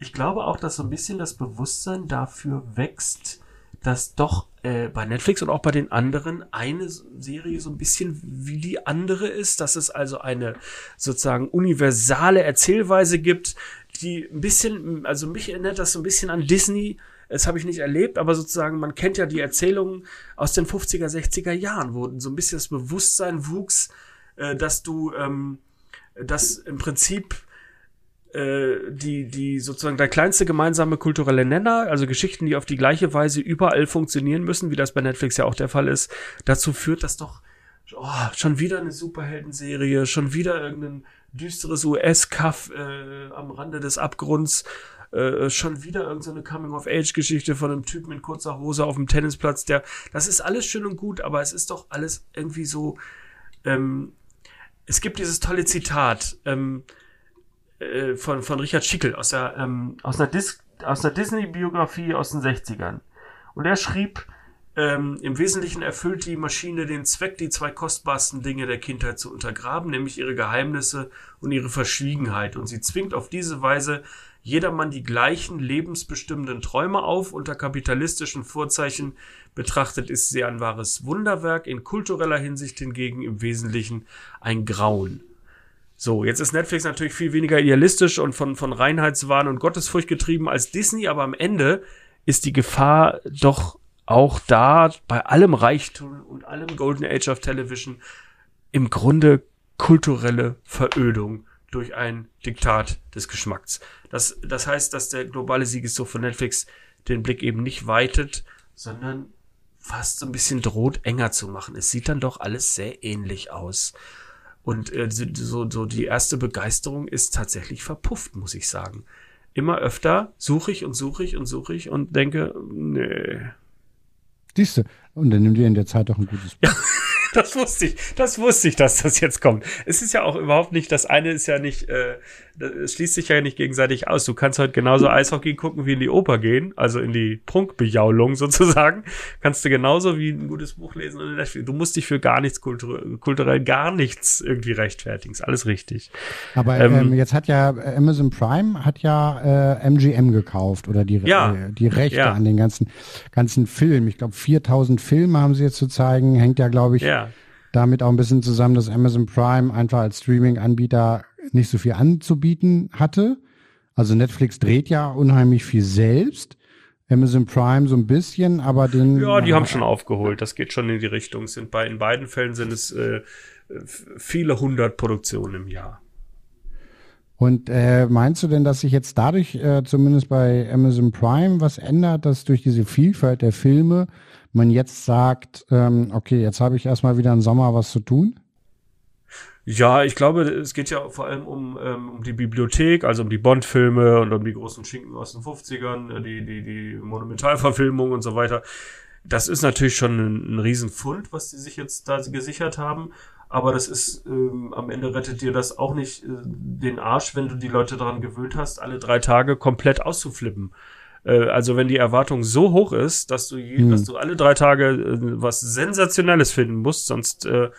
ich glaube auch, dass so ein bisschen das Bewusstsein dafür wächst, dass doch äh, bei Netflix und auch bei den anderen eine Serie so ein bisschen wie die andere ist, dass es also eine sozusagen universale Erzählweise gibt, die ein bisschen, also mich erinnert das so ein bisschen an Disney. Das habe ich nicht erlebt, aber sozusagen, man kennt ja die Erzählungen aus den 50er, 60er Jahren, wo so ein bisschen das Bewusstsein wuchs, äh, dass du, ähm, dass im Prinzip äh, die, die sozusagen der kleinste gemeinsame kulturelle Nenner, also Geschichten, die auf die gleiche Weise überall funktionieren müssen, wie das bei Netflix ja auch der Fall ist, dazu führt, dass doch oh, schon wieder eine Superheldenserie, schon wieder irgendein düsteres US-Cuff äh, am Rande des Abgrunds, äh, schon wieder irgendeine Coming-of-Age-Geschichte von einem Typen in kurzer Hose auf dem Tennisplatz, der, das ist alles schön und gut, aber es ist doch alles irgendwie so, ähm, es gibt dieses tolle Zitat ähm, äh, von, von Richard Schickel aus, der, ähm, aus einer, Dis aus einer Disney-Biografie aus den 60ern. Und er schrieb, ähm, im Wesentlichen erfüllt die Maschine den Zweck, die zwei kostbarsten Dinge der Kindheit zu untergraben, nämlich ihre Geheimnisse und ihre Verschwiegenheit. Und sie zwingt auf diese Weise jedermann die gleichen lebensbestimmenden Träume auf. Unter kapitalistischen Vorzeichen betrachtet ist sie ein wahres Wunderwerk, in kultureller Hinsicht hingegen im Wesentlichen ein Grauen. So, jetzt ist Netflix natürlich viel weniger idealistisch und von, von Reinheitswahn und Gottesfurcht getrieben als Disney, aber am Ende ist die Gefahr doch auch da bei allem Reichtum und allem Golden Age of Television im Grunde kulturelle Verödung durch ein Diktat des Geschmacks. Das, das heißt, dass der globale Siegeszug von Netflix den Blick eben nicht weitet, sondern fast so ein bisschen droht, enger zu machen. Es sieht dann doch alles sehr ähnlich aus. Und äh, so, so die erste Begeisterung ist tatsächlich verpufft, muss ich sagen. Immer öfter suche ich und suche ich und suche ich und denke, nee.
Siehst du, und dann nimm dir in der Zeit doch ein gutes Buch.
Ja. das wusste ich, das wusste ich, dass das jetzt kommt. Es ist ja auch überhaupt nicht, das eine ist ja nicht, äh, es schließt sich ja nicht gegenseitig aus. Du kannst heute genauso Eishockey gucken wie in die Oper gehen, also in die Prunkbejaulung sozusagen. Kannst du genauso wie ein gutes Buch lesen. Du musst dich für gar nichts, kulturell, kulturell gar nichts irgendwie rechtfertigen. Ist alles richtig.
Aber ähm, ähm, jetzt hat ja Amazon Prime hat ja äh, MGM gekauft oder die, ja, äh, die Rechte ja. an den ganzen, ganzen Filmen. Ich glaube 4000 Filme haben sie jetzt zu zeigen. Hängt ja, glaube ich, ja. Damit auch ein bisschen zusammen, dass Amazon Prime einfach als Streaming-Anbieter nicht so viel anzubieten hatte. Also Netflix dreht ja unheimlich viel selbst. Amazon Prime so ein bisschen, aber den.
Ja, die haben schon aufgeholt. Das geht schon in die Richtung. Sind bei, in beiden Fällen sind es äh, viele hundert Produktionen im Jahr.
Und äh, meinst du denn, dass sich jetzt dadurch äh, zumindest bei Amazon Prime was ändert, dass durch diese Vielfalt der Filme man jetzt sagt, ähm, okay, jetzt habe ich erstmal wieder im Sommer was zu tun?
Ja, ich glaube, es geht ja vor allem um, ähm, um die Bibliothek, also um die Bond-Filme und um die großen Schinken aus den 50ern, äh, die, die, die Monumentalverfilmung und so weiter. Das ist natürlich schon ein, ein Riesenfund, was die sich jetzt da gesichert haben. Aber das ist, ähm, am Ende rettet dir das auch nicht äh, den Arsch, wenn du die Leute daran gewöhnt hast, alle drei Tage komplett auszuflippen. Äh, also wenn die Erwartung so hoch ist, dass du, je, hm. dass du alle drei Tage äh, was Sensationelles finden musst, sonst äh,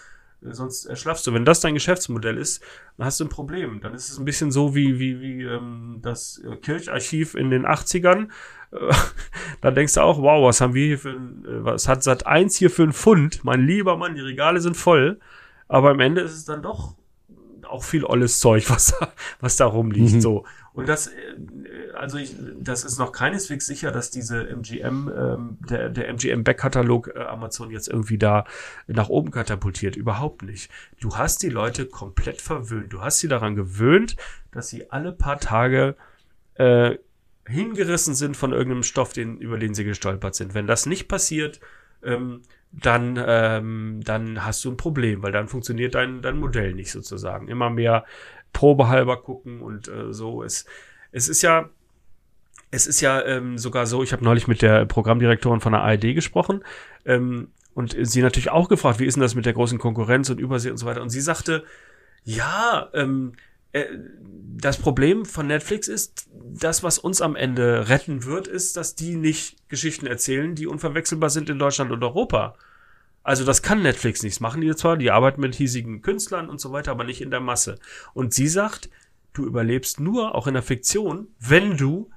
sonst erschlaffst du. Wenn das dein Geschäftsmodell ist, dann hast du ein Problem. Dann ist es ein bisschen so wie, wie, wie ähm, das Kircharchiv in den 80ern. da denkst du auch, wow, was haben wir hier für ein, äh, was hat Sat 1 hier für ein Pfund? Mein lieber Mann, die Regale sind voll. Aber am Ende ist es dann doch auch viel olles Zeug, was da, was da rumliegt. Mhm. So. Und das, äh, also ich, das ist noch keineswegs sicher, dass diese MGM, ähm, der, der MGM-Back-Katalog äh, Amazon jetzt irgendwie da nach oben katapultiert. Überhaupt nicht. Du hast die Leute komplett verwöhnt. Du hast sie daran gewöhnt, dass sie alle paar Tage äh, hingerissen sind von irgendeinem Stoff, den, über den sie gestolpert sind. Wenn das nicht passiert, ähm, dann, ähm, dann hast du ein Problem, weil dann funktioniert dein, dein Modell nicht sozusagen. Immer mehr probehalber gucken und äh, so. Es, es ist ja, es ist ja ähm, sogar so, ich habe neulich mit der Programmdirektorin von der ARD gesprochen ähm, und sie natürlich auch gefragt, wie ist denn das mit der großen Konkurrenz und Übersee und so weiter. Und sie sagte, ja, ähm, äh, das Problem von Netflix ist, das, was uns am Ende retten wird, ist, dass die nicht Geschichten erzählen, die unverwechselbar sind in Deutschland und Europa. Also das kann Netflix nicht machen die zwar, die arbeiten mit hiesigen Künstlern und so weiter, aber nicht in der Masse. Und sie sagt, du überlebst nur, auch in der Fiktion, wenn du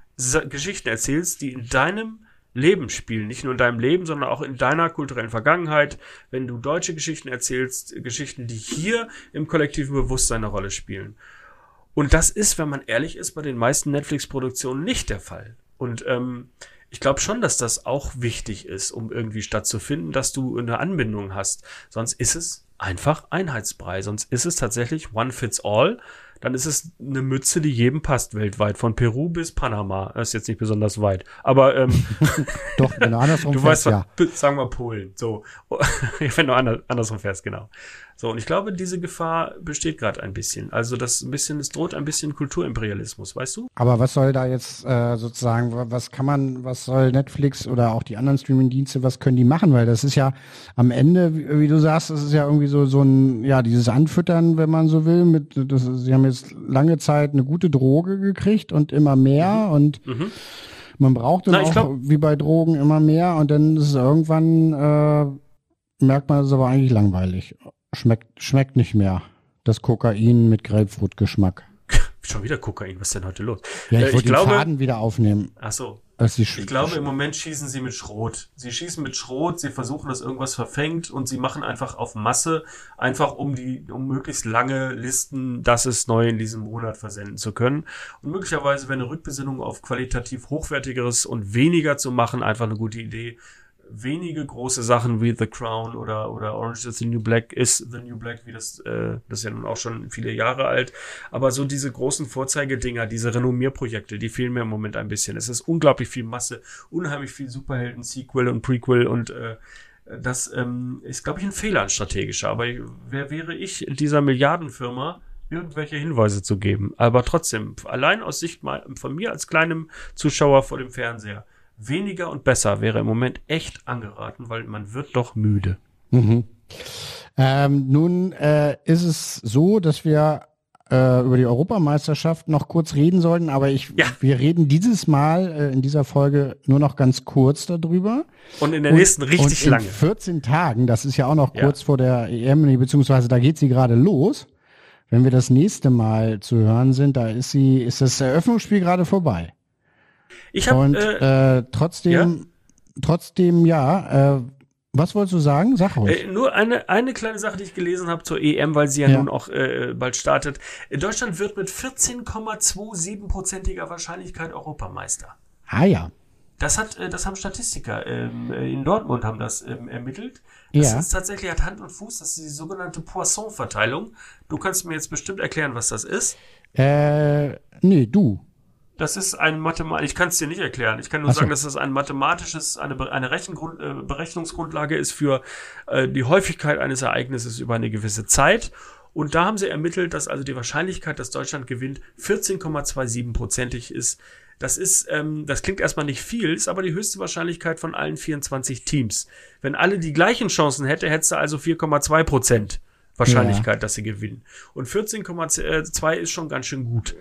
Geschichten erzählst, die in deinem Leben spielen. Nicht nur in deinem Leben, sondern auch in deiner kulturellen Vergangenheit. Wenn du deutsche Geschichten erzählst, Geschichten, die hier im kollektiven Bewusstsein eine Rolle spielen. Und das ist, wenn man ehrlich ist, bei den meisten Netflix-Produktionen nicht der Fall. Und ähm, ich glaube schon, dass das auch wichtig ist, um irgendwie stattzufinden, dass du eine Anbindung hast. Sonst ist es einfach Einheitsbrei. Sonst ist es tatsächlich One Fits All dann ist es eine Mütze, die jedem passt weltweit, von Peru bis Panama. Das ist jetzt nicht besonders weit, aber ähm,
doch, wenn du andersrum
du fährst, weißt, ja. sagen wir Polen, so, wenn du andersrum fährst, genau. So, und ich glaube, diese Gefahr besteht gerade ein bisschen. Also das ein bisschen, es droht ein bisschen Kulturimperialismus, weißt du?
Aber was soll da jetzt äh, sozusagen, was kann man, was soll Netflix oder auch die anderen Streaming-Dienste, was können die machen? Weil das ist ja am Ende, wie, wie du sagst, das ist ja irgendwie so so ein, ja, dieses Anfüttern, wenn man so will. Mit, das, sie haben jetzt lange Zeit eine gute Droge gekriegt und immer mehr mhm. und mhm. man braucht dann Na, auch glaub, wie bei Drogen immer mehr und dann ist es irgendwann äh, merkt man, es ist aber eigentlich langweilig. Schmeckt, schmeckt nicht mehr. Das Kokain mit Grapefruit-Geschmack.
Schon wieder Kokain, was ist denn heute los?
Ja, ich äh, wollte den glaube, Faden wieder aufnehmen.
Ach so. Ich glaube, im Moment schießen sie mit Schrot. Sie schießen mit Schrot, sie versuchen, dass irgendwas verfängt und sie machen einfach auf Masse, einfach um die, um möglichst lange Listen, das ist neu in diesem Monat versenden zu können. Und möglicherweise wäre eine Rückbesinnung auf qualitativ hochwertigeres und weniger zu machen einfach eine gute Idee wenige große Sachen wie The Crown oder, oder Orange is the New Black ist The New Black, wie das, äh, das ist ja nun auch schon viele Jahre alt. Aber so diese großen Vorzeigedinger, diese Renommierprojekte, die fehlen mir im Moment ein bisschen. Es ist unglaublich viel Masse, unheimlich viel Superhelden-Sequel und Prequel und äh, das ähm, ist, glaube ich, ein Fehler, ein strategischer. Aber wer wäre ich, dieser Milliardenfirma, irgendwelche Hinweise zu geben? Aber trotzdem, allein aus Sicht mal von mir als kleinem Zuschauer vor dem Fernseher, weniger und besser wäre im Moment echt angeraten, weil man wird doch müde.
Mhm. Ähm, nun äh, ist es so, dass wir äh, über die Europameisterschaft noch kurz reden sollten, aber ich, ja. wir reden dieses Mal äh, in dieser Folge nur noch ganz kurz darüber.
Und in der nächsten richtig
und
lange.
In 14 Tagen, das ist ja auch noch kurz ja. vor der EM, beziehungsweise da geht sie gerade los. Wenn wir das nächste Mal zu hören sind, da ist sie, ist das Eröffnungsspiel gerade vorbei.
Ich habe
und äh, äh, trotzdem, ja? trotzdem ja. Äh, was wolltest du sagen? Sag ruhig.
Äh, nur eine, eine kleine Sache, die ich gelesen habe zur EM, weil sie ja, ja. nun auch äh, bald startet. Deutschland wird mit 14,27%iger Wahrscheinlichkeit Europameister.
Ah ja.
Das hat, äh, das haben Statistiker ähm, äh, in Dortmund haben das ähm, ermittelt. Das ja. ist tatsächlich hat Hand und Fuß. Das ist die sogenannte Poisson-Verteilung. Du kannst mir jetzt bestimmt erklären, was das ist.
Äh, nee, du.
Das ist ein Mathemat, ich kann es dir nicht erklären. Ich kann nur so. sagen, dass das ein mathematisches, eine, eine Rechengrund, äh, Berechnungsgrundlage ist für äh, die Häufigkeit eines Ereignisses über eine gewisse Zeit. Und da haben sie ermittelt, dass also die Wahrscheinlichkeit, dass Deutschland gewinnt, 14,27 prozentig ist. Das ist, ähm, das klingt erstmal nicht viel, ist aber die höchste Wahrscheinlichkeit von allen 24 Teams. Wenn alle die gleichen Chancen hätte, hättest du also 4,2 Prozent Wahrscheinlichkeit, ja. dass sie gewinnen. Und 14,2 ist schon ganz schön gut.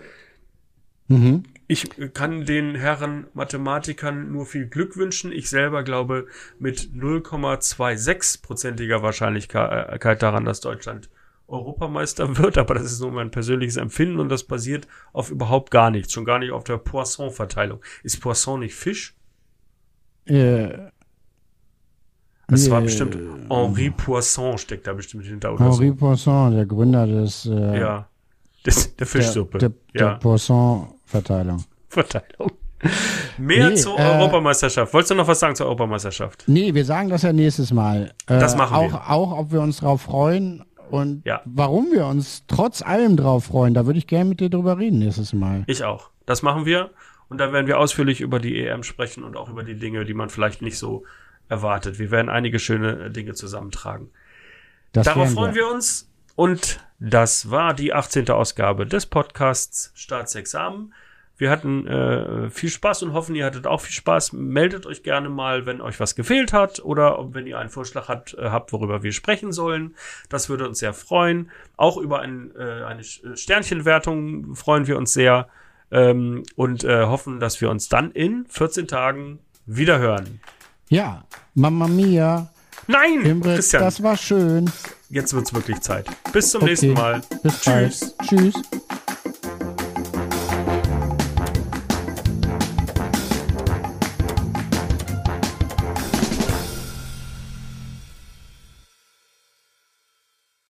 Mhm. Ich kann den Herren Mathematikern nur viel Glück wünschen. Ich selber glaube mit 0,26-prozentiger Wahrscheinlichkeit daran, dass Deutschland Europameister wird, aber das ist nur mein persönliches Empfinden und das basiert auf überhaupt gar nichts, schon gar nicht auf der Poisson-Verteilung. Ist Poisson nicht Fisch?
Äh,
das war bestimmt Henri Poisson steckt da bestimmt hinter
oder Henri so. Poisson, der Gründer des
äh, ja Das, der Fischsuppe.
Der, der,
ja.
der Poisson-Verteilung.
Verteilung. Mehr
Nee,
zur
äh,
Europameisterschaft. Wolltest du noch was sagen zur Europameisterschaft?
Nee, wir sagen das ja nächstes Mal. Äh,
Das machen
auch,
wir.
Auch, ob wir uns drauf freuen und
Ja.
warum wir uns trotz allem drauf freuen. Da würde ich gerne mit dir drüber reden nächstes Mal.
Ich auch. Das machen wir. Und da werden wir ausführlich über die EM sprechen und auch über die Dinge, die man vielleicht nicht so erwartet. Wir werden einige schöne Dinge zusammentragen.
Das
Darauf freuen wir uns. Und das war die 18. Ausgabe des Podcasts Staatsexamen. Wir hatten äh, viel Spaß und hoffen, ihr hattet auch viel Spaß. Meldet euch gerne mal, wenn euch was gefehlt hat oder wenn ihr einen Vorschlag hat, äh, habt, worüber wir sprechen sollen. Das würde uns sehr freuen. Auch über ein, äh, eine Sch- Sternchenwertung freuen wir uns sehr ähm, und äh, hoffen, dass wir uns dann in 14 Tagen wieder hören.
Ja, Mamma Mia,
Nein,
Imre,
Christian,
das war schön.
jetzt wird's wirklich Zeit. Bis zum
Okay.
nächsten Mal.
Bis
Tschüss.
bald. Tschüss.